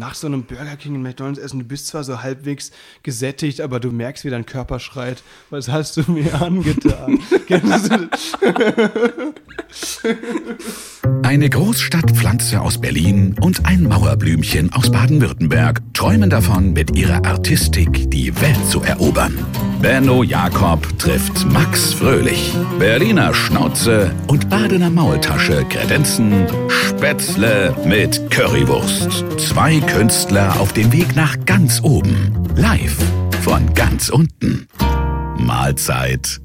nach so einem Burger King und McDonalds essen, du bist zwar so halbwegs gesättigt, aber du merkst, wie dein Körper schreit, was hast du mir angetan? Eine Großstadtpflanze aus Berlin und ein Mauerblümchen aus Baden-Württemberg träumen davon, mit ihrer Artistik die Welt zu erobern. Benno Jakob trifft Max Fröhlich. Berliner Schnauze und Badener Maultasche kredenzen Spätzle mit Currywurst. Zwei Künstler auf dem Weg nach ganz oben. Live von ganz unten. Mahlzeit.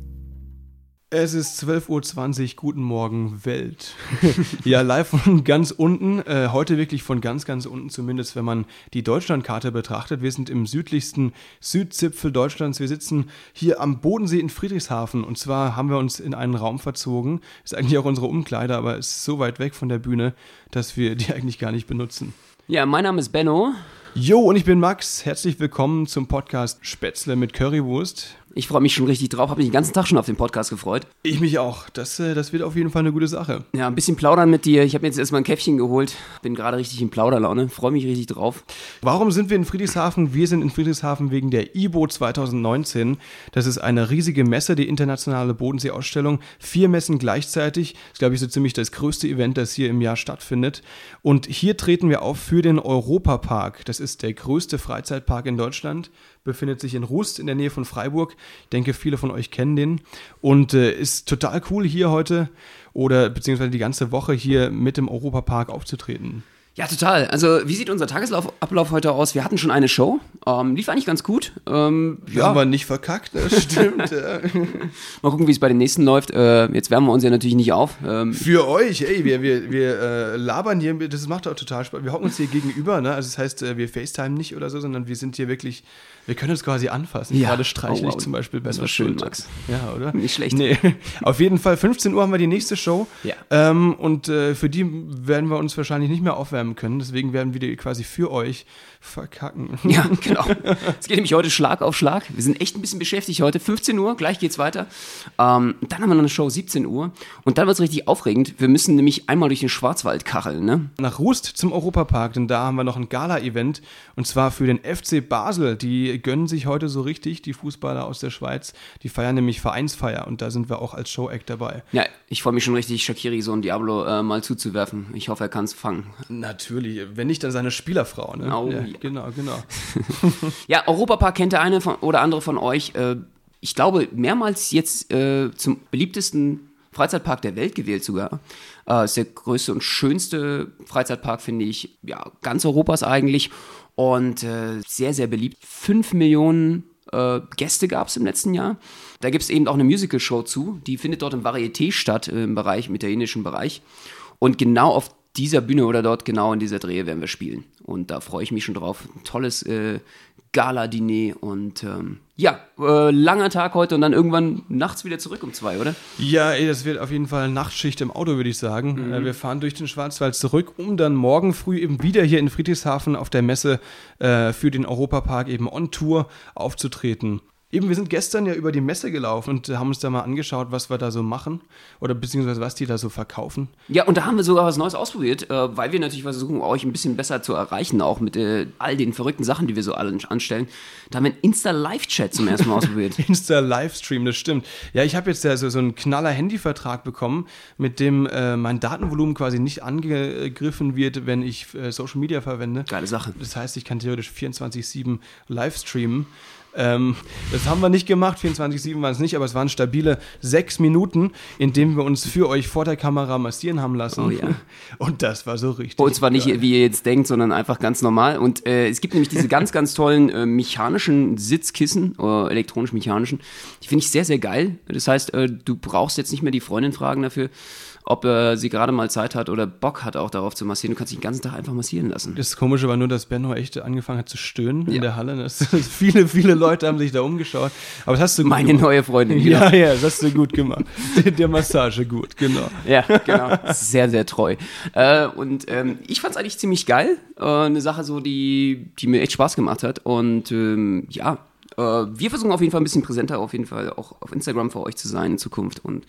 Es ist 12.20 Uhr, guten Morgen Welt. ja, live von ganz unten, äh, heute wirklich von ganz, ganz unten, zumindest wenn man die Deutschlandkarte betrachtet. Wir sind im südlichsten Südzipfel Deutschlands. Wir sitzen hier am Bodensee in Friedrichshafen und zwar haben wir uns in einen Raum verzogen. Ist eigentlich auch unsere Umkleider, aber ist so weit weg von der Bühne, dass wir die eigentlich gar nicht benutzen. Ja, mein Name ist Benno. Jo, und ich bin Max. Herzlich willkommen zum Podcast Spätzle mit Currywurst. Ich freue mich schon richtig drauf, habe mich den ganzen Tag schon auf den Podcast gefreut. Ich mich auch. Das, äh, das wird auf jeden Fall eine gute Sache. Ja, ein bisschen plaudern mit dir. Ich habe mir jetzt erstmal ein Käffchen geholt. Bin gerade richtig in Plauderlaune. Freue mich richtig drauf. Warum sind wir in Friedrichshafen? Wir sind in Friedrichshafen wegen der IBO 2019. Das ist eine riesige Messe, die internationale Bodenseeausstellung. Vier Messen gleichzeitig. Das ist, glaube ich, so ziemlich das größte Event, das hier im Jahr stattfindet. Und hier treten wir auf für den Europapark. Das ist der größte Freizeitpark in Deutschland befindet sich in Rust in der Nähe von Freiburg. Ich denke, viele von euch kennen den und äh, ist total cool hier heute oder beziehungsweise die ganze Woche hier mit dem Europapark aufzutreten. Ja, total. Also, wie sieht unser Tagesablauf heute aus? Wir hatten schon eine Show. Ähm, lief eigentlich ganz gut. Ähm, ja. Haben wir nicht verkackt, das stimmt. ja. Mal gucken, wie es bei den nächsten läuft. Äh, jetzt wärmen wir uns ja natürlich nicht auf. Ähm, Für euch, ey, wir, wir, wir äh, labern hier, das macht auch total Spaß. Wir hocken uns hier gegenüber, ne? Also, das heißt, äh, wir FaceTime nicht oder so, sondern wir sind hier wirklich wir können uns quasi anfassen. Ja. Gerade streichle Oh, ich wow. zum Beispiel bei Das war schön. Max. Ja, oder? Nicht schlecht. Nee. Auf jeden Fall, 15 Uhr haben wir die nächste Show. Ja. Ähm, und äh, für die werden wir uns wahrscheinlich nicht mehr aufwärmen können. Deswegen werden wir die quasi für euch verkacken. Ja, genau. Es geht nämlich heute Schlag auf Schlag. Wir sind echt ein bisschen beschäftigt heute. 15 Uhr, gleich geht's weiter. Ähm, dann haben wir noch eine Show 17 Uhr. Und dann wird's richtig aufregend. Wir müssen nämlich einmal durch den Schwarzwald kacheln, ne? Nach Rust zum Europapark, denn da haben wir noch ein Gala-Event. Und zwar für den FC Basel. Die gönnen sich heute so richtig, die Fußballer aus der Schweiz. Die feiern nämlich Vereinsfeier. Und da sind wir auch als Show-Act dabei. Ja, ich freue mich schon richtig, Shakiri so ein Diablo äh, mal zuzuwerfen. Ich hoffe, er kann's fangen. Natürlich. Wenn nicht, dann seine Spielerfrau. Ne? Oh, ja, ja. Genau, genau. Ja, Europapark kennt der eine von, oder andere von euch. Äh, ich glaube, mehrmals jetzt äh, zum beliebtesten Freizeitpark der Welt gewählt sogar. Äh, ist der größte und schönste Freizeitpark, finde ich, ja, ganz Europas eigentlich. Und äh, sehr, sehr beliebt. Fünf Millionen äh, Gäste gab es im letzten Jahr. Da gibt es eben auch eine Musical-Show zu. Die findet dort im Varieté statt, äh, im Bereich, im italienischen Bereich. Und genau auf dieser Bühne oder dort genau in dieser Drehe werden wir spielen. Und da freue ich mich schon drauf. Ein tolles äh, Gala-Diner und ähm, ja, äh, langer Tag heute und dann irgendwann nachts wieder zurück um zwei, oder? Ja, ey, das wird auf jeden Fall Nachtschicht im Auto, würde ich sagen. Mhm. Äh, Wir fahren durch den Schwarzwald zurück, um dann morgen früh eben wieder hier in Friedrichshafen auf der Messe äh, für den Europapark eben on Tour aufzutreten. Eben, wir sind gestern ja über die Messe gelaufen und haben uns da mal angeschaut, was wir da so machen oder beziehungsweise was die da so verkaufen. Ja, und da haben wir sogar was Neues ausprobiert, äh, weil wir natürlich versuchen, euch ein bisschen besser zu erreichen, auch mit äh, all den verrückten Sachen, die wir so alle anstellen. Da haben wir einen Insta-Live-Chat zum ersten Mal ausprobiert. Insta-Livestream, das stimmt. Ja, ich habe jetzt ja so, so einen knaller Handyvertrag bekommen, mit dem äh, mein Datenvolumen quasi nicht angegriffen wird, wenn ich äh, Social Media verwende. Geile Sache. Das heißt, ich kann theoretisch 24-7 live streamen. Ähm, das haben wir nicht gemacht, 24-7 waren es nicht, aber es waren stabile sechs Minuten, in denen wir uns für euch vor der Kamera massieren haben lassen. Oh ja. Und das war so richtig. Und zwar nicht, wie ihr jetzt denkt, sondern einfach ganz normal. Und äh, es gibt nämlich diese ganz, ganz tollen äh, mechanischen Sitzkissen, oder elektronisch-mechanischen. Die finde ich sehr, sehr geil. Das heißt, äh, du brauchst jetzt nicht mehr die Freundin fragen dafür, ob äh, sie gerade mal Zeit hat oder Bock hat, auch darauf zu massieren. Du kannst dich den ganzen Tag einfach massieren lassen. Das Komische war nur, dass Benno echt angefangen hat zu stöhnen in Ja. der Halle. Das, viele, viele Leute haben sich da umgeschaut. Aber das hast du Meine gemacht. neue Freundin. genau. Ja, ja, das hast du gut gemacht. Der, der Massage gut, genau. Ja, genau. Sehr, sehr treu. Äh, und ähm, ich fand es eigentlich ziemlich geil. Äh, eine Sache so, die, die mir echt Spaß gemacht hat. Und ähm, ja, äh, wir versuchen auf jeden Fall ein bisschen präsenter, auf jeden Fall auch auf Instagram für euch zu sein in Zukunft. Und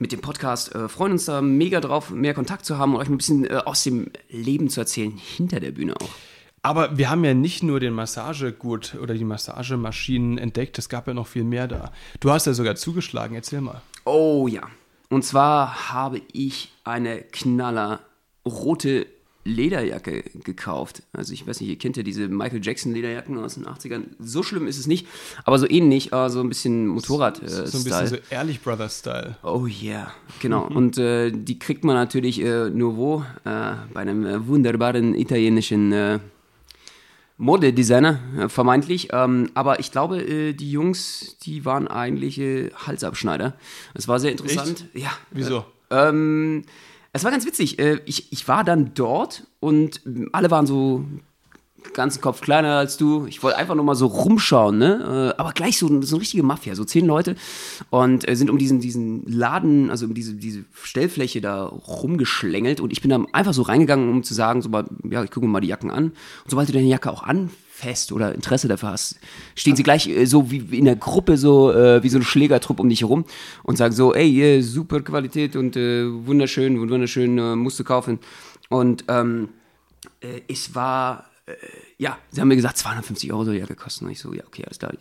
mit dem Podcast äh, freuen uns da mega drauf, mehr Kontakt zu haben und euch ein bisschen äh, aus dem Leben zu erzählen, hinter der Bühne auch. Aber wir haben ja nicht nur den Massagegurt oder die Massagemaschinen entdeckt, es gab ja noch viel mehr da. Du hast ja sogar zugeschlagen, erzähl mal. Oh ja. Und zwar habe ich eine knaller rote Lederjacke gekauft. Also ich weiß nicht, ihr kennt ja diese Michael Jackson Lederjacken aus den 80ern. So schlimm ist es nicht, aber so ähnlich, äh, so ein bisschen Motorrad. Äh, so ein bisschen so Ehrlich Brothers Style. Oh yeah, genau. Und äh, die kriegt man natürlich äh, nur wo? Äh, bei einem wunderbaren italienischen Modedesigner, vermeintlich. Ähm, aber ich glaube, die Jungs, die waren eigentlich Halsabschneider. Es war sehr interessant. Echt? Ja. Wieso? Ähm, es war ganz witzig. Äh, ich, ich war dann dort und alle waren so ganzen Kopf kleiner als du. Ich wollte einfach nur mal so rumschauen, ne? Äh, aber gleich so, so eine richtige Mafia, so zehn Leute und äh, sind um diesen, diesen Laden, also um diese, diese Stellfläche da rumgeschlängelt und ich bin dann einfach so reingegangen, um zu sagen, so mal, ja, ich gucke mir mal die Jacken an. Und sobald du deine Jacke auch anfasst oder Interesse dafür hast, stehen sie gleich äh, so wie in der Gruppe, so wie so ein Schlägertrupp um dich herum und sagen so, ey, super Qualität und wunderschön, wunderschön, musst du kaufen. Und ähm, es war ja, sie haben mir gesagt, 250 Euro soll die Jacke kosten. Und ich so, ja, okay, alles klar.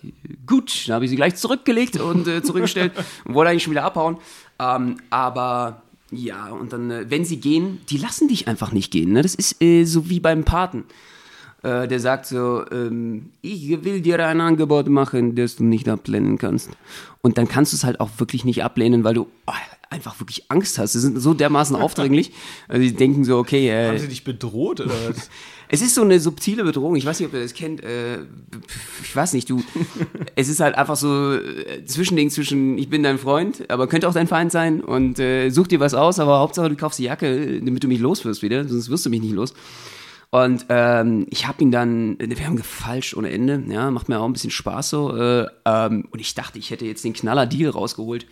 Gut, dann habe ich sie gleich zurückgelegt und äh, zurückgestellt und wollte eigentlich schon wieder abhauen. Ähm, aber ja, und dann, äh, wenn sie gehen, die lassen dich einfach nicht gehen. Ne? Das ist äh, so wie beim Paten. Äh, der sagt so, ähm, ich will dir ein Angebot machen, das du nicht ablehnen kannst. Und dann kannst du es halt auch wirklich nicht ablehnen, weil du oh, einfach wirklich Angst hast. Sie sind so dermaßen aufdringlich. Also die denken so, okay. Äh, Haben sie dich bedroht oder was? es ist so eine subtile Bedrohung. Ich weiß nicht, ob ihr das kennt. Äh, ich weiß nicht, du. es ist halt einfach so äh, Zwischending zwischen, ich bin dein Freund, aber könnte auch dein Feind sein und äh, such dir was aus, aber Hauptsache du kaufst die Jacke, damit du mich loswirst wieder, sonst wirst du mich nicht los. Und ähm, ich habe ihn dann, wir haben gefalscht ohne Ende, ja, macht mir auch ein bisschen Spaß so. Äh, ähm, und ich dachte, ich hätte jetzt den Knaller-Deal rausgeholt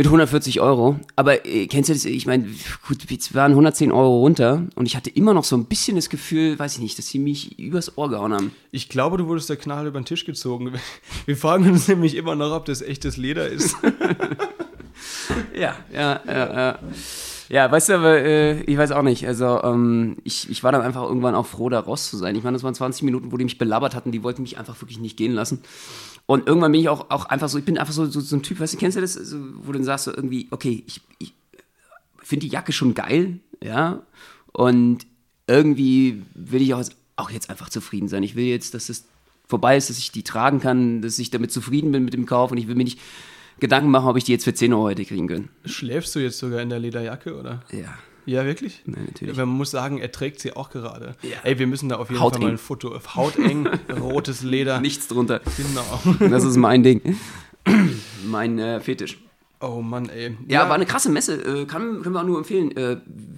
mit 140 Euro. Aber äh, kennst du das? Ich meine, gut, wir waren 110 Euro runter und ich hatte immer noch so ein bisschen das Gefühl, weiß ich nicht, dass sie mich übers Ohr gehauen haben. Ich glaube, du wurdest der Knall über den Tisch gezogen. Wir fragen uns nämlich immer noch, ob das echtes Leder ist. ja, ja, ja, ja. Ja, weißt du, aber äh, ich weiß auch nicht. Also ähm, ich, ich war dann einfach irgendwann auch froh, da raus zu sein. Ich meine, das waren 20 Minuten, wo die mich belabert hatten, die wollten mich einfach wirklich nicht gehen lassen. Und irgendwann bin ich auch, auch einfach so, ich bin einfach so, so, so ein Typ, weißt du, kennst du das, so, wo du dann sagst so irgendwie, okay, ich, ich finde die Jacke schon geil, ja, und irgendwie will ich auch, auch jetzt einfach zufrieden sein. Ich will jetzt, dass es vorbei ist, dass ich die tragen kann, dass ich damit zufrieden bin mit dem Kauf und ich will mir nicht Gedanken machen, ob ich die jetzt für 10 Euro hätte kriegen können. Schläfst du jetzt sogar in der Lederjacke, oder? Ja. Ja, wirklich? Nein, natürlich. man muss sagen, er trägt sie auch gerade. Ja. Ey, wir müssen da auf jeden Hauteng. Fall mal ein Foto. Hauteng, rotes Leder. Nichts drunter. Genau. Das ist mein Ding. mein äh, Fetisch. Oh Mann, ey. Ja, war eine krasse Messe. Äh, kann, können wir auch nur empfehlen. Äh,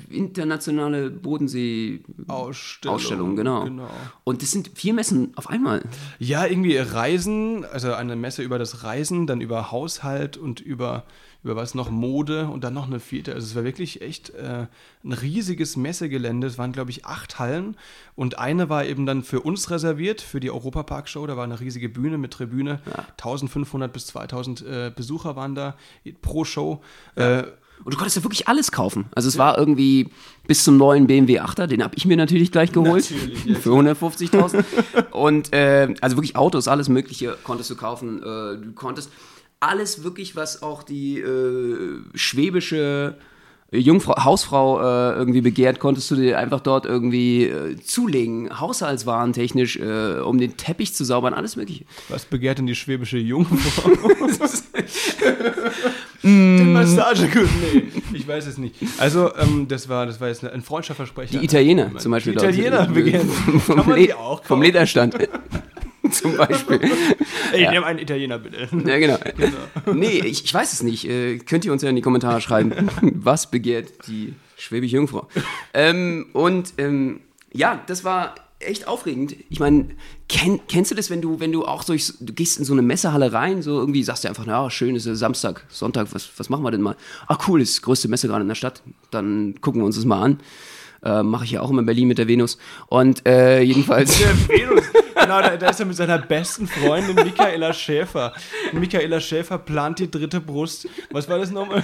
internationale Bodensee-Ausstellung. Ausstellung, genau. genau. Und das sind vier Messen auf einmal. Ja, irgendwie Reisen, also eine Messe über das Reisen, dann über Haushalt und über über was noch Mode und dann noch eine vierte. Also es war wirklich echt äh, ein riesiges Messegelände. Es waren, glaube ich, acht Hallen und eine war eben dann für uns reserviert, für die Europapark-Show. Da war eine riesige Bühne mit Tribüne. Ja. 1500 bis 2000 äh, Besucher waren da pro Show. Ja. Äh, und du konntest ja wirklich alles kaufen. Also es war irgendwie bis zum neuen BMW 8er, den habe ich mir natürlich gleich geholt. Natürlich, ja, für 150.000. und äh, also wirklich Autos, alles Mögliche konntest du kaufen. Äh, du konntest alles wirklich, was auch die äh, schwäbische Jungfrau, Hausfrau äh, irgendwie begehrt, konntest du dir einfach dort irgendwie äh, zulegen, haushaltswarentechnisch, äh, um den Teppich zu saubern, alles mögliche. Was begehrt denn die schwäbische Jungfrau? Den Massagegut, nee, ich weiß es nicht. Also, ähm, das, war, das war jetzt ein Freundschaftsversprechen. Die Italiener zum Beispiel. Die Italiener begehren. Vom Lederstand. zum Beispiel. Ey, ja. nimm einen Italiener bitte. Ja, genau. genau. Nee, ich, ich weiß es nicht. Äh, könnt ihr uns ja in die Kommentare schreiben, was begehrt die schwäbische Jungfrau? ähm, und ähm, ja, das war echt aufregend. Ich meine, kenn, kennst du das, wenn du, wenn du auch so, du gehst in so eine Messehalle rein, so irgendwie sagst du einfach, na, schön, ist ja Samstag, Sonntag, was, was machen wir denn mal? Ach cool, ist die größte Messe gerade in der Stadt, dann gucken wir uns das mal an. Äh, Mache ich ja auch immer in Berlin mit der Venus. Und äh, jedenfalls. Der Venus. Genau, da, da ist er mit seiner besten Freundin Michaela Schäfer. Michaela Schäfer plant die dritte Brust. Was war das nochmal?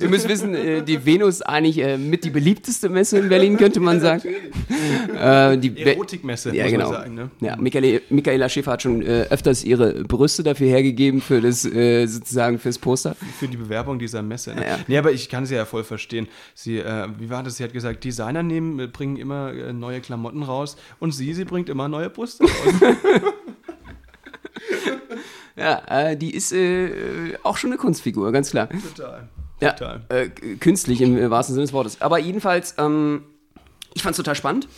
Ihr müsst wissen, äh, die Venus eigentlich äh, mit die beliebteste Messe in Berlin, könnte man sagen. Äh, die Erotikmesse, ja, muss genau. man sagen. Ne? Ja, Michaela, Michaela Schäfer hat schon öfters ihre Brüste dafür hergegeben für das sozusagen fürs Poster. Für die Bewerbung dieser Messe. Ne? Ja, ja. Nee, aber ich kann sie ja voll verstehen. Sie, äh, wie war das? Sie hat gesagt, Designer nehmen, äh, bringen immer äh, neue Klamotten raus und sie, sie bringt immer neue Brüste raus. Ja, äh, die ist äh, auch schon eine Kunstfigur, ganz klar. Total. Ja, Total. äh, künstlich im äh, wahrsten Sinne des Wortes. Aber jedenfalls, ähm, ich fand es total spannend,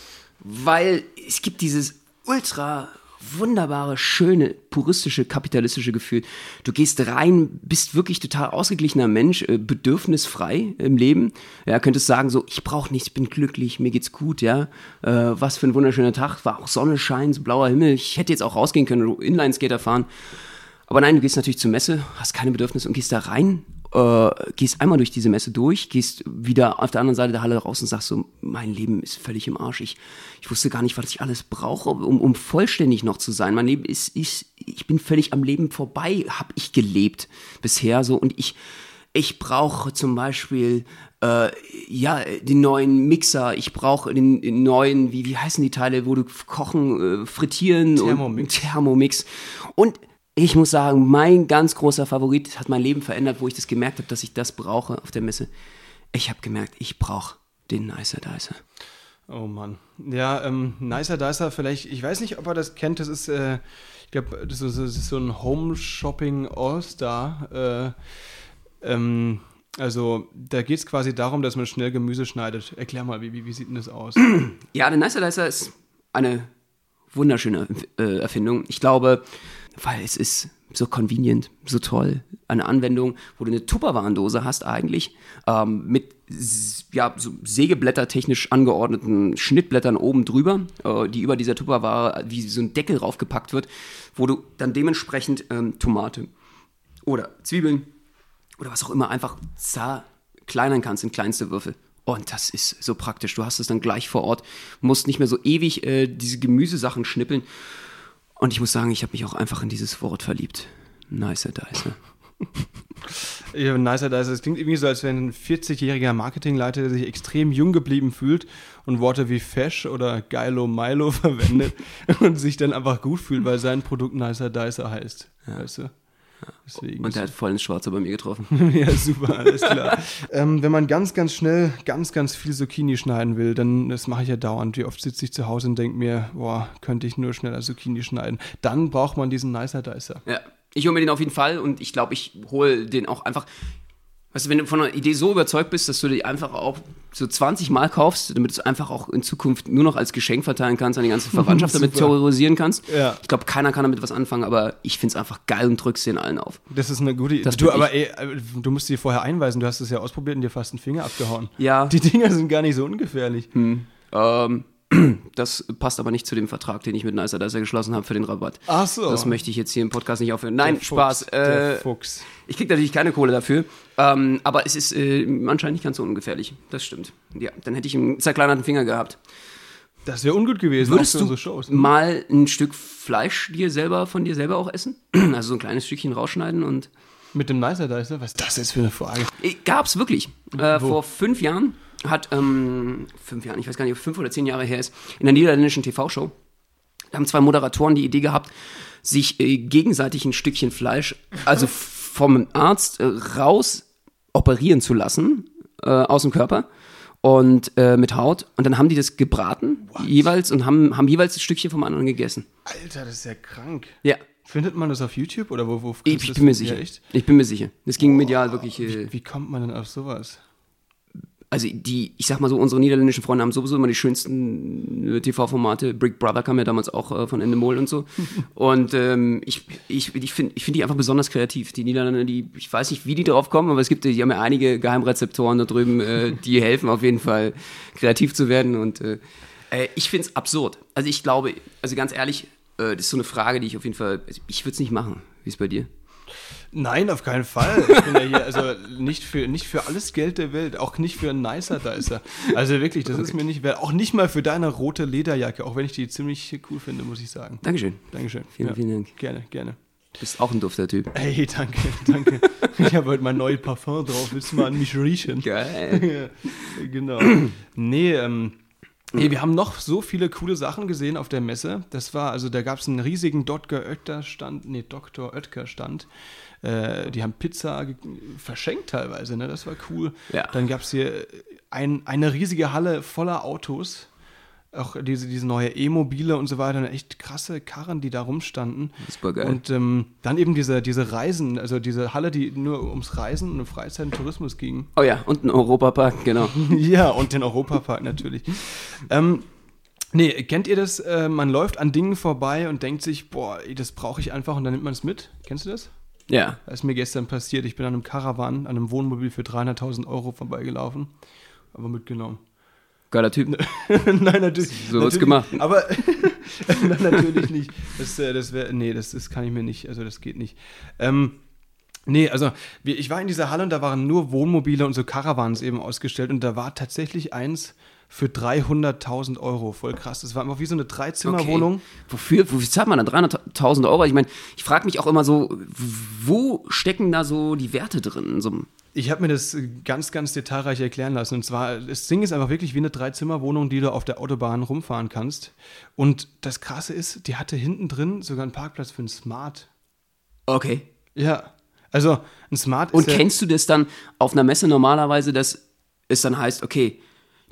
weil es gibt dieses ultra wunderbare, schöne, puristische, kapitalistische Gefühl. Du gehst rein, bist wirklich total ausgeglichener Mensch, äh, bedürfnisfrei im Leben. Ja, könntest sagen so, ich brauche nichts, bin glücklich, mir geht's gut, ja. Äh, was für ein wunderschöner Tag, war auch Sonnenschein, so blauer Himmel. Ich hätte jetzt auch rausgehen können, Inlineskater fahren. Aber nein, du gehst natürlich zur Messe, hast keine Bedürfnisse und gehst da rein, äh, gehst einmal durch diese Messe durch, gehst wieder auf der anderen Seite der Halle raus und sagst so, mein Leben ist völlig im Arsch. Ich, ich wusste gar nicht, was ich alles brauche, um, um vollständig noch zu sein. Mein Leben ist, ist, ich bin völlig am Leben vorbei, habe ich gelebt bisher so und ich, ich brauche zum Beispiel äh, ja den neuen Mixer, ich brauche den, den neuen, wie, wie heißen die Teile, wo du kochen, äh, frittieren Thermomix. und Thermomix. Und ich muss sagen, mein ganz großer Favorit hat mein Leben verändert, wo ich das gemerkt habe, dass ich das brauche auf der Messe. Ich habe gemerkt, ich brauche den Nicer Dicer. Oh Mann. Ja, ähm, Nicer Dicer, vielleicht, ich weiß nicht, ob er das kennt, das ist, äh, ich glaube, das, ist- das ist so ein Home Shopping All-Star. Äh, ähm, also, da geht es quasi darum, dass man schnell Gemüse schneidet. Erklär mal, wie, wie, wie sieht denn das aus? Ja, der Nicer Dicer ist eine wunderschöne äh, Erfindung. Ich glaube, weil es ist so convenient, so toll. Eine Anwendung, wo du eine Tupperwarendose hast eigentlich, ähm, mit ja, so Sägeblätter technisch angeordneten Schnittblättern oben drüber, äh, die über dieser Tupperware wie so ein Deckel raufgepackt wird, wo du dann dementsprechend ähm, Tomate oder Zwiebeln oder was auch immer einfach zerkleinern kannst in kleinste Würfel. Und das ist so praktisch. Du hast es dann gleich vor Ort, musst nicht mehr so ewig äh, diese Gemüsesachen schnippeln. Und ich muss sagen, ich habe mich auch einfach in dieses Wort verliebt. Nicer Dicer. Ja, Nicer Dicer, es klingt irgendwie so, als wenn ein 40-jähriger Marketingleiter, der sich extrem jung geblieben fühlt und Worte wie Fesch oder Geilo Milo verwendet und sich dann einfach gut fühlt, weil sein Produkt Nicer Dicer heißt. Weißt du? Deswegen. Und der hat voll ins Schwarze bei mir getroffen. Ja, super, alles klar. ähm, wenn man ganz, ganz schnell ganz, ganz viel Zucchini schneiden will, dann, das mache ich ja dauernd. Wie oft sitze ich zu Hause und denke mir, boah, könnte ich nur schneller Zucchini schneiden. Dann braucht man diesen Nicer Dicer. Ja, ich hole mir den auf jeden Fall und ich glaube, ich hole den auch einfach. Weißt du, wenn du von einer Idee so überzeugt bist, dass du die einfach auch so 20 Mal kaufst, damit du es einfach auch in Zukunft nur noch als Geschenk verteilen kannst, an die ganze Verwandtschaft damit terrorisieren kannst. Ja. Ich glaube, keiner kann damit was anfangen, aber ich finde es einfach geil und drück's den allen auf. Das ist eine gute Idee. Du, aber ey, äh, du musst dir vorher einweisen. Du hast es ja ausprobiert und dir fast einen Finger abgehauen. Ja. Die Dinger sind gar nicht so ungefährlich. Ähm, das passt aber nicht zu dem Vertrag, den ich mit Nicer Dicer geschlossen habe für den Rabatt. Ach so. Das möchte ich jetzt hier im Podcast nicht aufhören. Nein, Der Spaß. Fuchs, der Äh, Fuchs. Ich krieg natürlich keine Kohle dafür, ähm, aber es ist äh, anscheinend nicht ganz so ungefährlich. Das stimmt. Ja, dann hätte ich einen zerkleinerten Finger gehabt. Das wäre ungut gewesen. Würdest du unsere Shows. mal ein Stück Fleisch dir selber von dir selber auch essen? Also so ein kleines Stückchen rausschneiden und Mit dem Nicer Dicer? Was ist das jetzt für eine Frage? Äh, Gab's wirklich. Äh, vor fünf Jahren hat, ähm, fünf Jahren, ich weiß gar nicht, ob fünf oder zehn Jahre her ist, in der niederländischen TV-Show, da haben zwei Moderatoren die Idee gehabt, sich äh, gegenseitig ein Stückchen Fleisch, also vom Arzt äh, raus operieren zu lassen, äh, aus dem Körper und äh, mit Haut. Und dann haben die das gebraten, jeweils, und haben, haben jeweils ein Stückchen vom anderen gegessen. Alter, das ist ja krank. Ja. Findet man das auf YouTube oder wo? wo Ich, ich bin mir Ja, sicher. echt? Ich bin mir sicher. Das ging medial wirklich. Äh, Wie, wie kommt man denn auf sowas? Also die, ich sag mal so, unsere niederländischen Freunde haben sowieso immer die schönsten äh, TV-Formate. Big Brother kam ja damals auch äh, von Endemol und so. Und ähm, ich, ich, ich finde ich find die einfach besonders kreativ. Die Niederländer, die, ich weiß nicht, wie die drauf kommen, aber es gibt, die haben ja einige Geheimrezeptoren da drüben, äh, die helfen auf jeden Fall, kreativ zu werden. Und äh, äh, ich finde es absurd. Also ich glaube, also ganz ehrlich, äh, das ist so eine Frage, die ich auf jeden Fall, also ich würde es nicht machen. Wie ist bei dir? Nein, auf keinen Fall. Ich bin ja hier, also nicht für, nicht für alles Geld der Welt, auch nicht für einen Nicer Dicer. Also wirklich, das ist mir nicht wert. Auch nicht mal für deine rote Lederjacke, auch wenn ich die ziemlich cool finde, muss ich sagen. Dankeschön. Dankeschön. Vielen, vielen Dank. Gerne, gerne. Du bist auch ein dufter Typ. Hey, danke, danke. Ich habe heute mein neues Parfum drauf. Willst du mal an mich riechen? Geil. Ja, genau. Nee, ähm, nee, wir haben noch so viele coole Sachen gesehen auf der Messe. Das war, also da gab es einen riesigen Dr. Oetker Stand, nee, Dr. Oetker Stand. Äh, die haben Pizza verschenkt teilweise, ne? Das war cool. Ja. Dann gab es hier ein, eine riesige Halle voller Autos. Auch diese, diese neue E-Mobile und so weiter, echt krasse Karren, die da rumstanden. Super geil. Und ähm, dann eben diese, diese Reisen, also diese Halle, die nur ums Reisen und um Freizeit und Tourismus ging. Oh ja, und ein Europapark, genau. Ja, und den Europapark natürlich. ähm, nee, kennt ihr das? Äh, man läuft an Dingen vorbei und denkt sich, boah, das brauche ich einfach und dann nimmt man es mit. Kennst du das? Ja. Das ist mir gestern passiert. Ich bin an einem Caravan, an einem Wohnmobil für 300.000 Euro vorbeigelaufen. Aber mitgenommen. Geiler Typ. Nein, natürlich. So wird's gemacht. Aber nein, natürlich nicht. Das, äh, das wäre, nee, das, das kann ich mir nicht, also das geht nicht. Ähm, nee, also ich war in dieser Halle und da waren nur Wohnmobile und so Caravans eben ausgestellt und da war tatsächlich eins für 300.000 Euro. Voll krass. Das war einfach wie so eine Dreizimmerwohnung. Okay. Wofür, wofür zahlt man dann 300.000 Euro? Ich meine, ich frage mich auch immer so, wo stecken da so die Werte drin? in So einem- Ich habe mir das ganz, ganz detailreich erklären lassen. Und zwar, das Ding ist einfach wirklich wie eine Dreizimmerwohnung, die du auf der Autobahn rumfahren kannst. Und das Krasse ist, die hatte hinten drin sogar einen Parkplatz für ein Smart. okay. Ja, also ein Smart Und ist ja, kennst du das dann auf einer Messe normalerweise, dass es dann heißt, okay,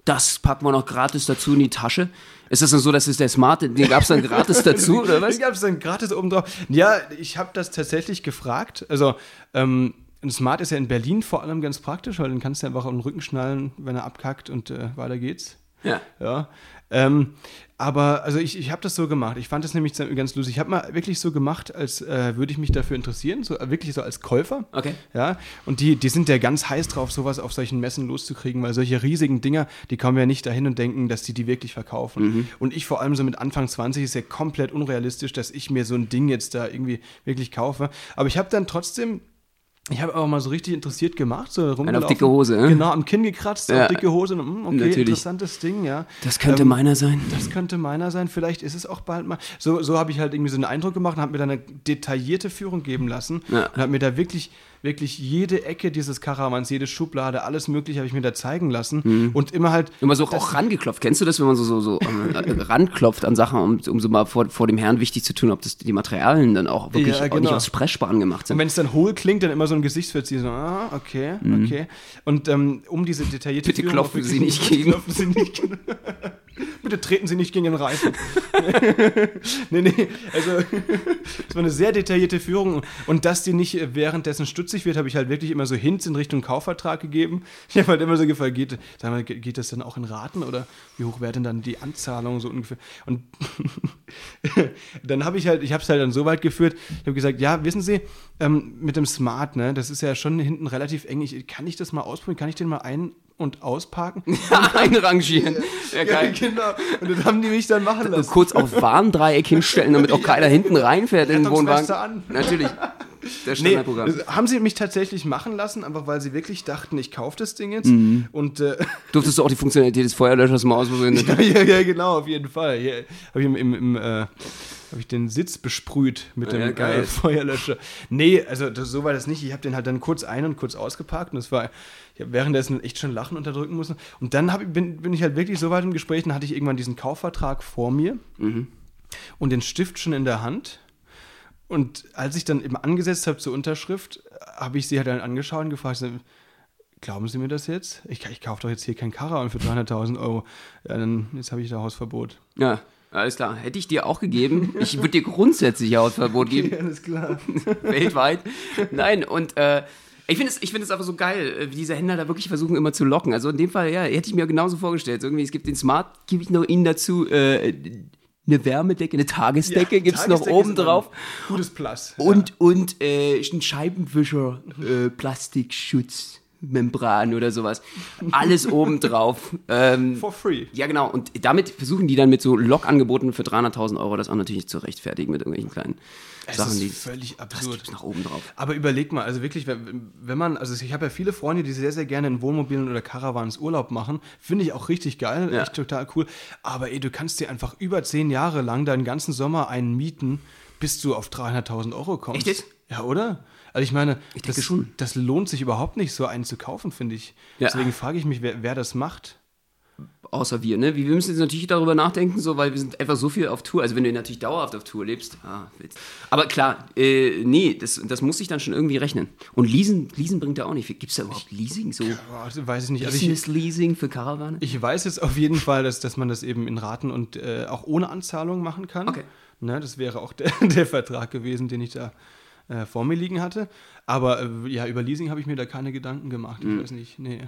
das packen wir noch gratis dazu in die Tasche? Ist das dann so, dass es der Smart, den gab es dann gratis dazu, oder was? Den gab es dann gratis oben drauf. Ja, ich habe das tatsächlich gefragt. Also, ähm, ein Smart ist ja in Berlin vor allem ganz praktisch, weil den kannst du einfach auf den Rücken schnallen, wenn er abkackt und äh, weiter geht's. Ja. Ja. Ähm, aber also ich, ich habe das so gemacht. Ich fand das nämlich ganz lustig. Ich habe mal wirklich so gemacht, als äh, würde ich mich dafür interessieren, so äh, wirklich so als Käufer. Okay. Ja. Und die, die sind ja ganz heiß drauf, sowas auf solchen Messen loszukriegen, weil solche riesigen Dinger, die kommen ja nicht dahin und denken, dass die die wirklich verkaufen. Und ich vor allem so mit Anfang 20 ist ja komplett unrealistisch, dass ich mir so ein Ding jetzt da irgendwie wirklich kaufe. Aber ich habe dann trotzdem ich habe auch mal so richtig interessiert gemacht, so rumgelaufen. dicke Hose, ne? Genau, am Kinn gekratzt, Ja. auf dicke Hose. Mm, okay, Natürlich. interessantes Ding, ja. Das könnte Ähm, meiner sein. Das könnte meiner sein, vielleicht ist es auch bald mal. So, so habe ich halt irgendwie so einen Eindruck gemacht und habe mir dann eine detaillierte Führung geben lassen Ja. und habe mir da wirklich, wirklich jede Ecke dieses Karawans, jede Schublade, alles mögliche habe ich mir da zeigen lassen Mhm. und immer halt. Immer so auch rangeklopft. Kennst du das, wenn man so, so, so äh, ranklopft an Sachen, um, um so mal vor, vor dem Herrn wichtig zu tun, ob das die Materialien dann auch wirklich Ja, auch nicht genau. aus Sprechspan gemacht Und sind? wenn es dann hohl klingt, dann immer so ein Gesichtsverziehen, so, ah, okay, okay. Und ähm, um diese detaillierte Mhm. Bitte Führung klopfen Sie wirklich- nicht gegen- klopfen Sie nicht gegen. Bitte treten Sie nicht gegen den Reifen. nee, nee, also es war eine sehr detaillierte Führung und dass die nicht äh, währenddessen stutzig wird, habe ich halt wirklich immer so Hints in Richtung Kaufvertrag gegeben. Ich habe halt immer so gefragt, geht, sag mal, ge- geht das dann auch in Raten oder wie hoch wäre denn dann die Anzahlung so ungefähr? Und dann habe ich halt, ich habe es halt dann so weit geführt, ich habe gesagt, ja, wissen Sie, ähm, mit dem Smart, ne, das ist ja schon hinten relativ eng. Ich, kann ich das mal ausprobieren? Kann ich den mal ein- und ausparken? Einrangieren. Ja, Ja, geil. genau. Und das haben die mich dann machen lassen. Kurz auf Warndreieck hinstellen, damit auch keiner hinten reinfährt in den Wohnwagen. An. Natürlich. Das Nee, Standardprogramm. das haben sie mich tatsächlich machen lassen, einfach weil sie wirklich dachten, ich kaufe das Ding jetzt. Mhm. Und äh, Durftest du auch die Funktionalität des Feuerlöschers mal ausprobieren? ja, ja, ja, genau, auf jeden Fall. Hier habe ich im, im, im äh, habe ich den Sitz besprüht mit dem Ja, geil. äh, Feuerlöscher. Nee, also das, so war das nicht. Ich habe den halt dann kurz ein- und kurz ausgeparkt und das war, ich habe währenddessen echt schon Lachen unterdrücken müssen. Und dann ich- bin, bin ich halt wirklich so weit im Gespräch, dann hatte ich irgendwann diesen Kaufvertrag vor mir und den Stift schon in der Hand. Und als ich dann eben angesetzt habe zur Unterschrift, habe ich sie halt dann angeschaut und gefragt, glauben Sie mir das jetzt? Ich, ich kaufe doch jetzt hier kein Karawan für 300.000 Euro. Ja, dann, jetzt habe ich da Hausverbot. Ja, alles klar. Hätte ich dir auch gegeben. Ich würde dir grundsätzlich Hausverbot geben. alles klar. weltweit. Nein, und äh, ich finde es, ich finde es aber so geil, äh, wie diese Händler da wirklich versuchen immer zu locken. Also in dem Fall, ja, hätte ich mir genauso vorgestellt. Irgendwie, es gibt den Smart, gebe ich noch ihnen dazu äh, eine Wärmedecke, eine Tagesdecke, gibt es noch oben drauf. Gutes Plus. Und, und äh, ein Scheibenwischer, äh, Plastikschutz. Membran oder sowas. Alles obendrauf. Ähm, For free. ja, genau. Und damit versuchen die dann mit so Log-Angeboten für 300.000 Euro das auch natürlich zu rechtfertigen mit irgendwelchen kleinen Es Sachen, ist völlig das absurd. gibt's nach oben drauf. Aber überleg mal, also wirklich, wenn, wenn man, also ich habe ja viele Freunde, die sehr, sehr gerne in Wohnmobilen oder Caravans Urlaub machen. Finde ich auch richtig geil, Ja. echt total cool. Aber ey, du kannst dir einfach über zehn Jahre lang deinen ganzen Sommer einen mieten, bis du auf 300.000 Euro kommst. Echt? Ja, oder? Also ich meine, denke das, das lohnt sich überhaupt nicht, so einen zu kaufen, finde ich. Ja. Deswegen frage ich mich, wer, wer das macht. Außer wir, ne? Wir müssen jetzt natürlich darüber nachdenken, so, weil wir sind einfach so viel auf Tour. Also wenn du natürlich dauerhaft auf Tour lebst, ah, Witz. Aber klar, äh, nee, das, das muss sich dann schon irgendwie rechnen. Und Leasen, Leasen bringt da auch nicht. Gibt es da überhaupt Leasing? So das weiß ich nicht. Also ich, Business Leasing für Karawane? Ich weiß jetzt auf jeden Fall, dass, dass man das eben in Raten und äh, auch ohne Anzahlung machen kann. Okay. Ne, das wäre auch der, der Vertrag gewesen, den ich da äh, vor mir liegen hatte. Aber äh, ja, über Leasing habe ich mir da keine Gedanken gemacht. Ich weiß nicht, nee.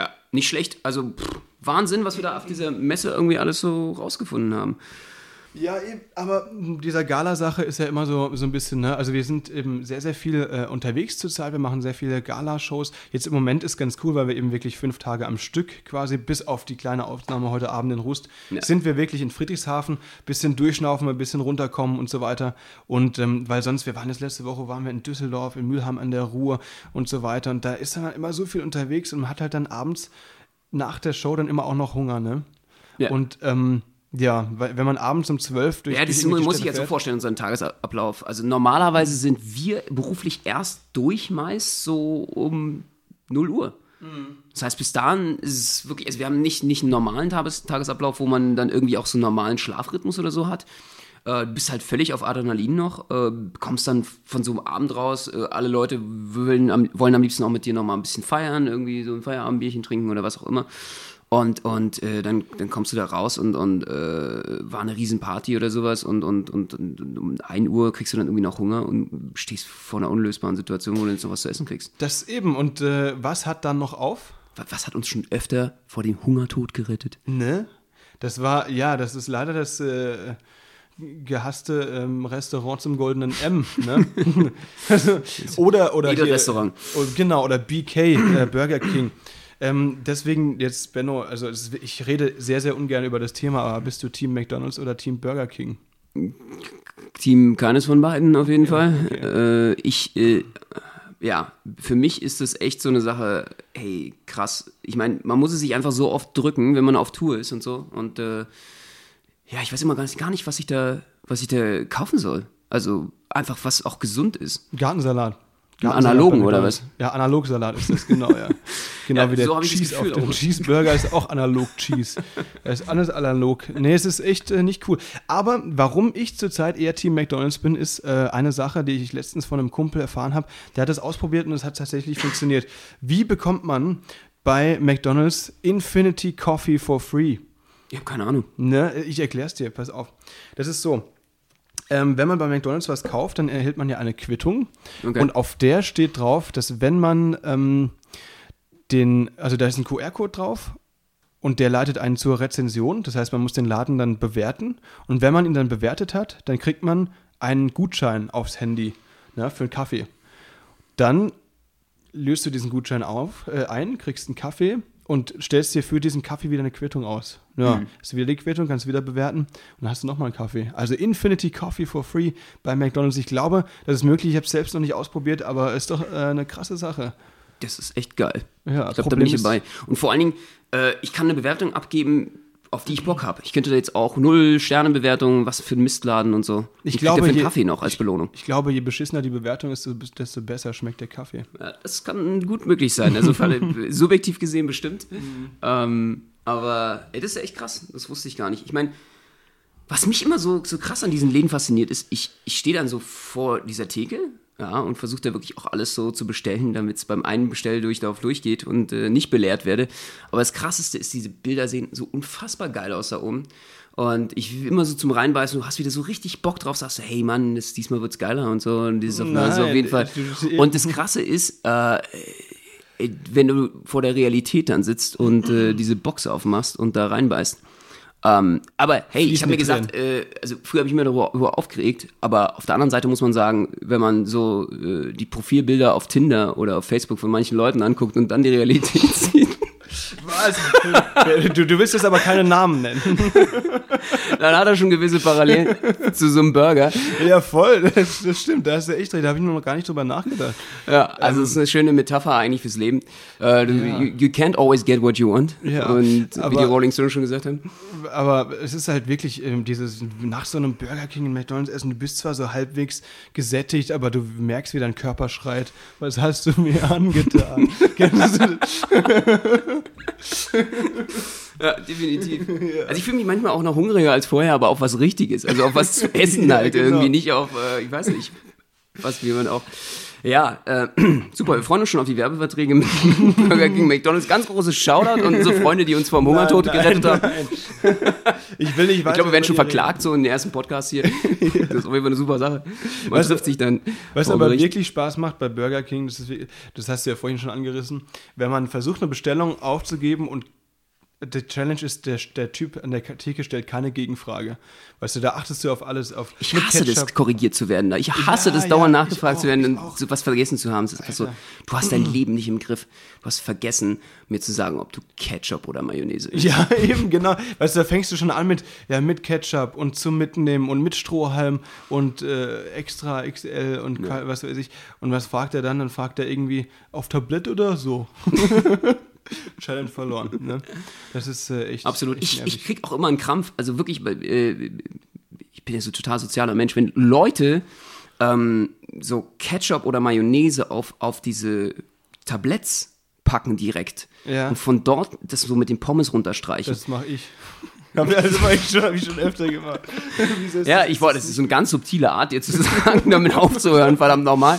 Ja, nicht schlecht. Also pff, Wahnsinn, was wir da auf dieser Messe irgendwie alles so rausgefunden haben. Ja, aber dieser Gala-Sache ist ja immer so, so ein bisschen, ne? Also wir sind eben sehr, sehr viel äh, unterwegs zurzeit. Wir machen sehr viele Gala-Shows. Jetzt im Moment ist ganz cool, weil wir eben wirklich fünf Tage am Stück quasi, bis auf die kleine Aufnahme heute Abend in Rust, Ja. sind wir wirklich in Friedrichshafen, bisschen durchschnaufen, ein bisschen runterkommen und so weiter. Und ähm, weil sonst, wir waren jetzt letzte Woche, waren wir in Düsseldorf, in Mülheim an der Ruhr und so weiter. Und da ist dann immer so viel unterwegs und man hat halt dann abends nach der Show dann immer auch noch Hunger, ne? Ja. Und ähm, ja, weil, wenn man abends um 12 durch Ja, das muss ich Städte jetzt so vorstellen, unseren Tagesablauf. Also normalerweise sind wir beruflich erst durch meist so um 0 Uhr. Das heißt, bis dahin ist es wirklich, also wir haben nicht, nicht einen normalen Tages Tagesablauf, wo man dann irgendwie auch so einen normalen Schlafrhythmus oder so hat. Äh, du bist halt völlig auf Adrenalin noch, äh, kommst dann von so einem Abend raus, äh, alle Leute wollen am, wollen am liebsten auch mit dir noch mal ein bisschen feiern, irgendwie so ein Feierabendbierchen trinken oder was auch immer. Und, und äh, dann, dann kommst du da raus und, und äh, war eine Riesenparty oder sowas und, und, und, und um 1 Uhr kriegst du dann irgendwie noch Hunger und stehst vor einer unlösbaren Situation, wo du jetzt noch was zu essen kriegst. Das eben. Und äh, was hat dann noch auf? Was, was hat uns schon öfter vor dem Hungertod gerettet? Ne? Das war, ja, das ist leider das äh, gehasste ähm, Restaurant zum Goldenen M. Ne? also, oder oder Jeder Restaurant. Oh, genau, oder BK, äh, Burger King. Ähm, deswegen jetzt, Benno, also ich rede sehr, sehr ungern über das Thema, aber bist du Team McDonalds oder Team Burger King? Team keines von beiden auf jeden Fall. Äh, ich, äh, ja, für mich ist das echt so eine Sache, hey, krass. Ich meine, man muss es sich einfach so oft drücken, wenn man auf Tour ist und so. Und äh, ja, ich weiß immer gar nicht, gar nicht, was ich da, was ich da kaufen soll. Also einfach, was auch gesund ist. Gartensalat. Gartensalat Analogen, oder McDonald's. Ja, Analogsalat ist das, genau, ja. Genau Ja, wie der so Cheese auf dem. Cheeseburger ist auch analog Cheese. Das ist alles analog. Nee, es ist echt äh, nicht cool. Aber warum ich zurzeit eher Team McDonalds bin, ist äh, eine Sache, die ich letztens von einem Kumpel erfahren habe. Der hat das ausprobiert und es hat tatsächlich funktioniert. Wie bekommt man bei McDonalds Infinity Coffee for free? Ich habe keine Ahnung. Ne, ich erkläre es dir, pass auf. Das ist so. Ähm, wenn man bei McDonalds was kauft, dann erhält man ja eine Quittung. Okay. Und auf der steht drauf, dass wenn man ähm, den, also da ist ein QR-Code drauf und der leitet einen zur Rezension. Das heißt, man muss den Laden dann bewerten. Und wenn man ihn dann bewertet hat, dann kriegt man einen Gutschein aufs Handy ne, für einen Kaffee. Dann löst du diesen Gutschein auf, äh, ein, kriegst einen Kaffee und stellst dir für diesen Kaffee wieder eine Quittung aus. Ja, hast du wieder die Quittung, kannst wieder bewerten und dann hast du nochmal einen Kaffee. Also Infinity Coffee for free bei McDonalds. Ich glaube, das ist möglich. Ich habe es selbst noch nicht ausprobiert, aber ist doch äh, eine krasse Sache. Das ist echt geil. Ja, ich glaube, da bin ich dabei. Und vor allen Dingen, äh, ich kann eine Bewertung abgeben, auf die ich Bock habe. Ich könnte da jetzt auch null Sterne Bewertungen, was für ein Mistladen und so. Ich krieg glaube, einen je- Kaffee noch als Belohnung. Ich glaube, je beschissener die Bewertung ist, desto besser schmeckt der Kaffee. Ja, das kann gut möglich sein. Also für- subjektiv gesehen bestimmt. Ähm, aber ey, das ist echt krass. Das wusste ich gar nicht. Ich meine, was mich immer so, so krass an diesen Läden fasziniert, ist, ich, ich stehe dann so vor dieser Theke ja, und versuche da wirklich auch alles so zu bestellen, damit es beim einen Bestelldurchlauf durchgeht und äh, nicht belehrt werde. Aber das Krasseste ist, diese Bilder sehen so unfassbar geil aus da oben. Und ich will immer so zum Reinbeißen, du hast wieder so richtig Bock drauf, sagst du, hey Mann, das, diesmal wird's geiler und so. Und dieses auf, also auf Nein, jeden Fall. Und das Krasse ist, äh, wenn du vor der Realität dann sitzt und äh, diese Box aufmachst und da reinbeißt, Ähm, aber hey, ich habe mir gesagt, äh, also früher habe ich mir darüber, darüber aufgeregt, aber auf der anderen Seite muss man sagen, wenn man so äh, die Profilbilder auf Tinder oder auf Facebook von manchen Leuten anguckt und dann die Realität sieht, Was? Du, du willst jetzt aber keine Namen nennen. dann hat er schon gewisse Parallelen zu so einem Burger. Ja, voll. Das, das stimmt. Da hast du echt recht. Da habe ich noch gar nicht drüber nachgedacht. Ja, also es ist eine schöne Metapher eigentlich fürs Leben. Du, Ja. you, you can't always get what you want. Ja, und wie aber- die Rolling Stones schon gesagt haben. Aber es ist halt wirklich ähm, dieses, nach so einem Burger King und McDonalds essen, du bist zwar so halbwegs gesättigt, aber du merkst, wie dein Körper schreit, was hast du mir angetan? Ja, definitiv. Also ich fühle mich manchmal auch noch hungriger als vorher, aber auf was Richtiges. Also auf was zu essen Ja, halt. genau. Irgendwie nicht auf, äh, ich weiß nicht, was wie man auch. Ja, äh, super, wir freuen uns schon auf die Werbeverträge mit Burger King, McDonalds. Ganz großes Shoutout und unsere Freunde, die uns vom Hungertod Nein, gerettet nein, haben. nein. Ich will nicht Ich glaube, wir werden schon verklagt, so in den ersten Podcast hier. Das ist auf jeden Fall eine super Sache. Man Was- trifft sich dann. Was aber Gericht. wirklich Spaß macht bei Burger King, das, ist, das hast du ja vorhin schon angerissen, wenn man versucht, eine Bestellung aufzugeben und die Challenge ist, der, der Typ an der Theke stellt keine Gegenfrage. Weißt du, da achtest du auf alles, auf Ich hasse das, Ketchup. korrigiert zu werden. Ich hasse Ja, das, dauernd ja, nachgefragt ich zu werden auch, und auch. so was vergessen zu haben. Es ist einfach so, du hast dein Leben nicht im Griff. Du hast vergessen, mir zu sagen, ob du Ketchup oder Mayonnaise isst. Ja, eben, genau. Weißt du, da fängst du schon an mit, ja, mit Ketchup und zum Mitnehmen und mit Strohhalm und äh, extra XL und ka- was weiß ich. Und was fragt er dann? Dann fragt er irgendwie auf Tablett oder so. Challenge verloren. Ne? Das ist äh, echt. Absolut. Echt Ich, ich krieg auch immer einen Krampf. Also wirklich, äh, ich bin ja so total sozialer Mensch. Wenn Leute ähm, so Ketchup oder Mayonnaise auf, auf diese Tabletts packen direkt Ja. und von dort das so mit den Pommes runterstreichen. das mache ich. Hab ich, also, mach ich schon, hab ich schon öfter gemacht. Ja, ich wollte, das ist so eine ganz subtile Art, jetzt zu sagen, damit aufzuhören, verdammt nochmal.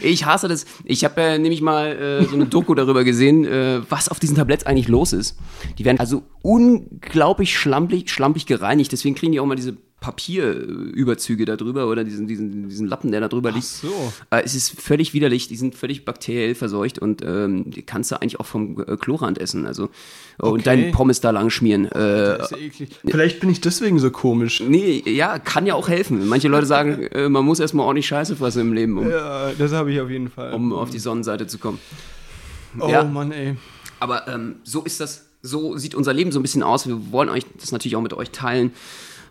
Ich hasse das. Ich habe äh, nämlich mal äh, so eine Doku darüber gesehen, äh, was auf diesen Tabletts eigentlich los ist. Die werden also unglaublich schlampig, schlampig gereinigt, deswegen kriegen die auch mal diese Papierüberzüge da drüber oder diesen, diesen, diesen Lappen, der da drüber liegt. so. Äh, es ist völlig widerlich, die sind völlig bakteriell verseucht und ähm, die kannst du eigentlich auch vom äh, Klorand essen. Also, Okay. Und deinen Pommes da lang schmieren. Äh, Das ist ja eklig. Vielleicht bin ich deswegen so komisch. Nee, ja, kann ja auch helfen. Manche Leute sagen, äh, man muss erstmal ordentlich Scheiße fressen im Leben, um, Ja, das habe ich auf jeden Fall. um auf die Sonnenseite zu kommen. oh ja. Mann, ey. Aber ähm, so ist das, so sieht unser Leben so ein bisschen aus. Wir wollen euch das natürlich auch mit euch teilen,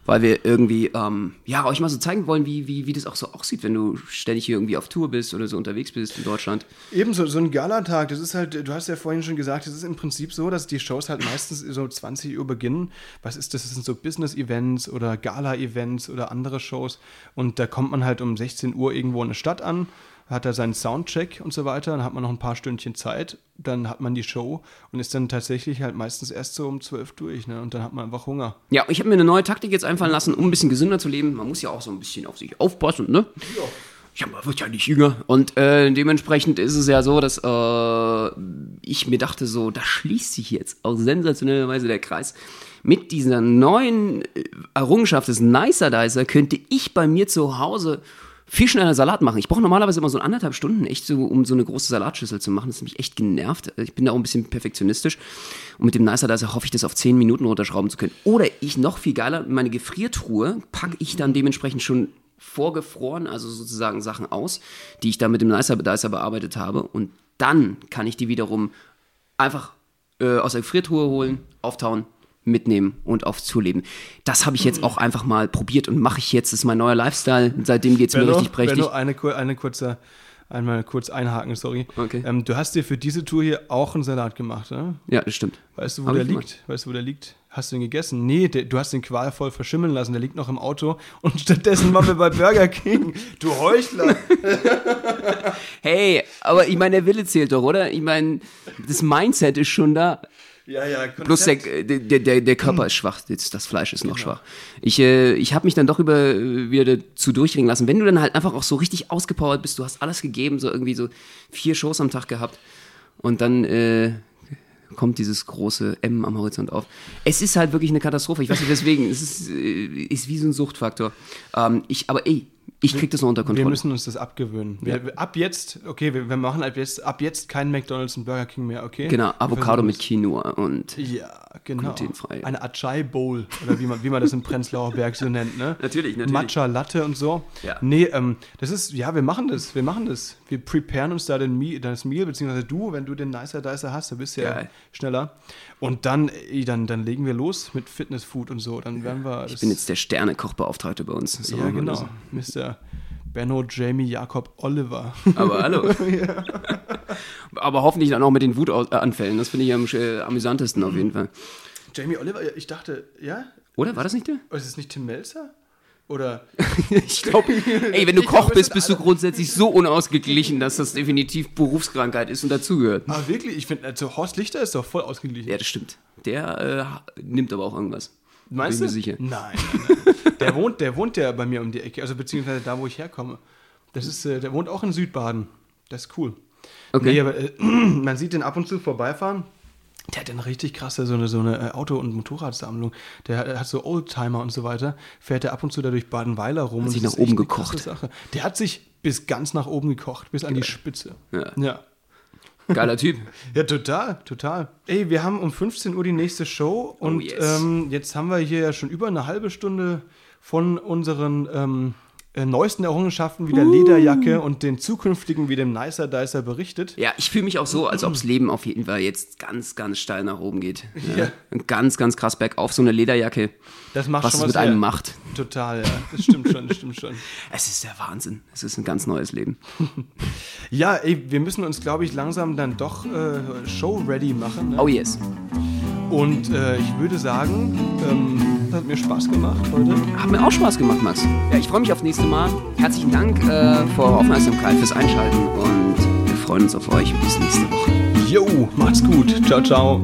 weil wir irgendwie, ähm, ja, euch mal so zeigen wollen, wie, wie, wie das auch so aussieht, wenn du ständig hier irgendwie auf Tour bist oder so unterwegs bist in Deutschland. Ebenso, so ein Galatag, das ist halt, du hast ja vorhin schon gesagt, es ist im Prinzip so, dass die Shows halt meistens so 20 Uhr beginnen. Was ist das? Das sind so Business-Events oder Gala-Events oder andere Shows. Und da kommt man halt um 16 Uhr irgendwo in eine Stadt an, hat da seinen Soundcheck und so weiter, dann hat man noch ein paar Stündchen Zeit, dann hat man die Show und ist dann tatsächlich halt meistens erst so um 12 durch, ne? Und dann hat man einfach Hunger. Ja, ich habe mir eine neue Taktik jetzt einfallen lassen, um ein bisschen gesünder zu leben. Man muss ja auch so ein bisschen auf sich aufpassen, ne? Ja. man wird ja nicht jünger. Und äh, dementsprechend ist es ja so, dass äh, ich mir dachte, so, da schließt sich jetzt auch sensationellerweise der Kreis. Mit dieser neuen äh, Errungenschaft des Nicer Dicer könnte ich bei mir zu Hause viel schneller Salat machen. Ich brauche normalerweise immer so anderthalb Stunden, echt so, um so eine große Salatschüssel zu machen. Das hat mich echt genervt. Ich bin da auch ein bisschen perfektionistisch. Und mit dem Nicer Dicer hoffe ich, das auf 10 Minuten runterschrauben zu können. Oder ich noch viel geiler, meine Gefriertruhe packe ich dann dementsprechend schon vorgefroren, also sozusagen Sachen aus, die ich da mit dem Nicer Dicer bearbeitet habe. Und dann kann ich die wiederum einfach äh, aus der Gefriertruhe holen, auftauen, mitnehmen und auf zuleben. Das habe ich jetzt auch einfach mal probiert und mache ich jetzt. Das ist mein neuer Lifestyle. Seitdem geht es mir richtig prächtig. Benno, eine, eine kurze, einmal kurz einhaken, sorry. Okay. Ähm, du hast dir für diese Tour hier auch einen Salat gemacht, ne? Ja, das stimmt. Weißt du, wo Hab der liegt? gemacht. Weißt du, wo der liegt? Hast du ihn gegessen? Nee, der, du hast ihn qualvoll verschimmeln lassen. Der liegt noch im Auto und stattdessen waren wir bei Burger King. Du Heuchler. Hey, aber ich meine, der Wille zählt doch, oder? Ich meine, das Mindset ist schon da. Ja, ja, Plus der, Konzept. der, der, der Körper ist schwach, jetzt das Fleisch ist noch schwach. Ich, äh, ich habe mich dann doch über, äh, wieder dazu durchringen lassen. Wenn du dann halt einfach auch so richtig ausgepowert bist, du hast alles gegeben, so irgendwie so vier Shows am Tag gehabt und dann äh, kommt dieses große M am Horizont auf. Es ist halt wirklich eine Katastrophe. Ich weiß nicht weswegen. Es ist, äh, ist wie so ein Suchtfaktor. Ähm, ich, aber ey, Ich krieg das noch unter Wir Kontrolle. müssen uns das abgewöhnen. Wir, ab jetzt, okay, wir, wir machen ab jetzt, ab jetzt kein McDonalds und Burger King mehr, okay? genau, Wir Avocado mit Quinoa und. Ja, genau. Glutenfrei. Eine Acai Bowl, oder wie man, wie man das im Prenzlauer Berg so nennt, ne? Natürlich, natürlich. Matcha Latte und so. Ja. Nee, ähm, das ist, ja, wir machen das, wir machen das. Wir preparen uns da den Meal, das Meal, beziehungsweise du, wenn du den Nicer Dicer hast, du bist ja Geil. schneller. Und dann, dann, dann legen wir los mit Fitness Food und so. Dann werden wir. Ich bin jetzt der Sternekochbeauftragte bei uns. So ja, genau. Mr. Benno Jamie Jakob Oliver. Aber hallo. Aber hoffentlich dann auch mit den Wutanfällen. Das finde ich am äh, amüsantesten auf jeden Fall. Jamie Oliver, ich dachte, ja? Oder? War das nicht der? Ist es nicht Tim Melzer? Oder? Ich glaube, ey, wenn du Koch glaub, bist, bist du grundsätzlich so unausgeglichen, dass das definitiv Berufskrankheit ist und dazugehört. Ah, wirklich? Ich finde, also Horst Lichter ist doch voll ausgeglichen. Ja, das stimmt. Der äh, nimmt aber auch irgendwas. Meinst Bin du? mir sicher. Nein, nein, nein. der, wohnt, der wohnt ja bei mir um die Ecke, also beziehungsweise da, wo ich herkomme. Das ist, äh, der wohnt auch in Südbaden. Das ist cool. Okay. Nee, aber äh, man sieht den ab und zu vorbeifahren. Der hat eine richtig krasse, so eine, so eine äh, Auto- und Motorradsammlung. Der hat, hat so Oldtimer und so weiter. Fährt er ab und zu da durch Badenweiler rum. und sich nach oben gekocht. Der hat sich bis ganz nach oben gekocht, bis an die Spitze. Ja. ja. Geiler Typ. Ja, total, total. Ey, wir haben um 15 Uhr die nächste Show und yes. ähm, jetzt haben wir hier ja schon über eine halbe Stunde von unseren ähm, äh, neuesten Errungenschaften wie der Lederjacke und den zukünftigen wie dem Nicer Dicer berichtet. Ja, ich fühle mich auch so, als ob das Leben auf jeden Fall jetzt ganz, ganz steil nach oben geht. Ja. Ja. Und Ganz, ganz krass bergauf, so eine Lederjacke. Das macht was schon es was mit einem macht. Total, ja. Das stimmt schon, das stimmt schon. Es ist der Wahnsinn. Es ist ein ganz neues Leben. Ja, ey, wir müssen uns, glaube ich, langsam dann doch äh, show-ready machen. Ne? Oh yes. Und äh, ich würde sagen, ähm, das hat mir Spaß gemacht heute. Hat mir auch Spaß gemacht, Max. Ja, ich freue mich aufs nächste Mal. Herzlichen Dank äh, für eure Aufmerksamkeit, fürs Einschalten und wir freuen uns auf euch. Bis nächste Woche. Jo, macht's gut. Ciao, ciao.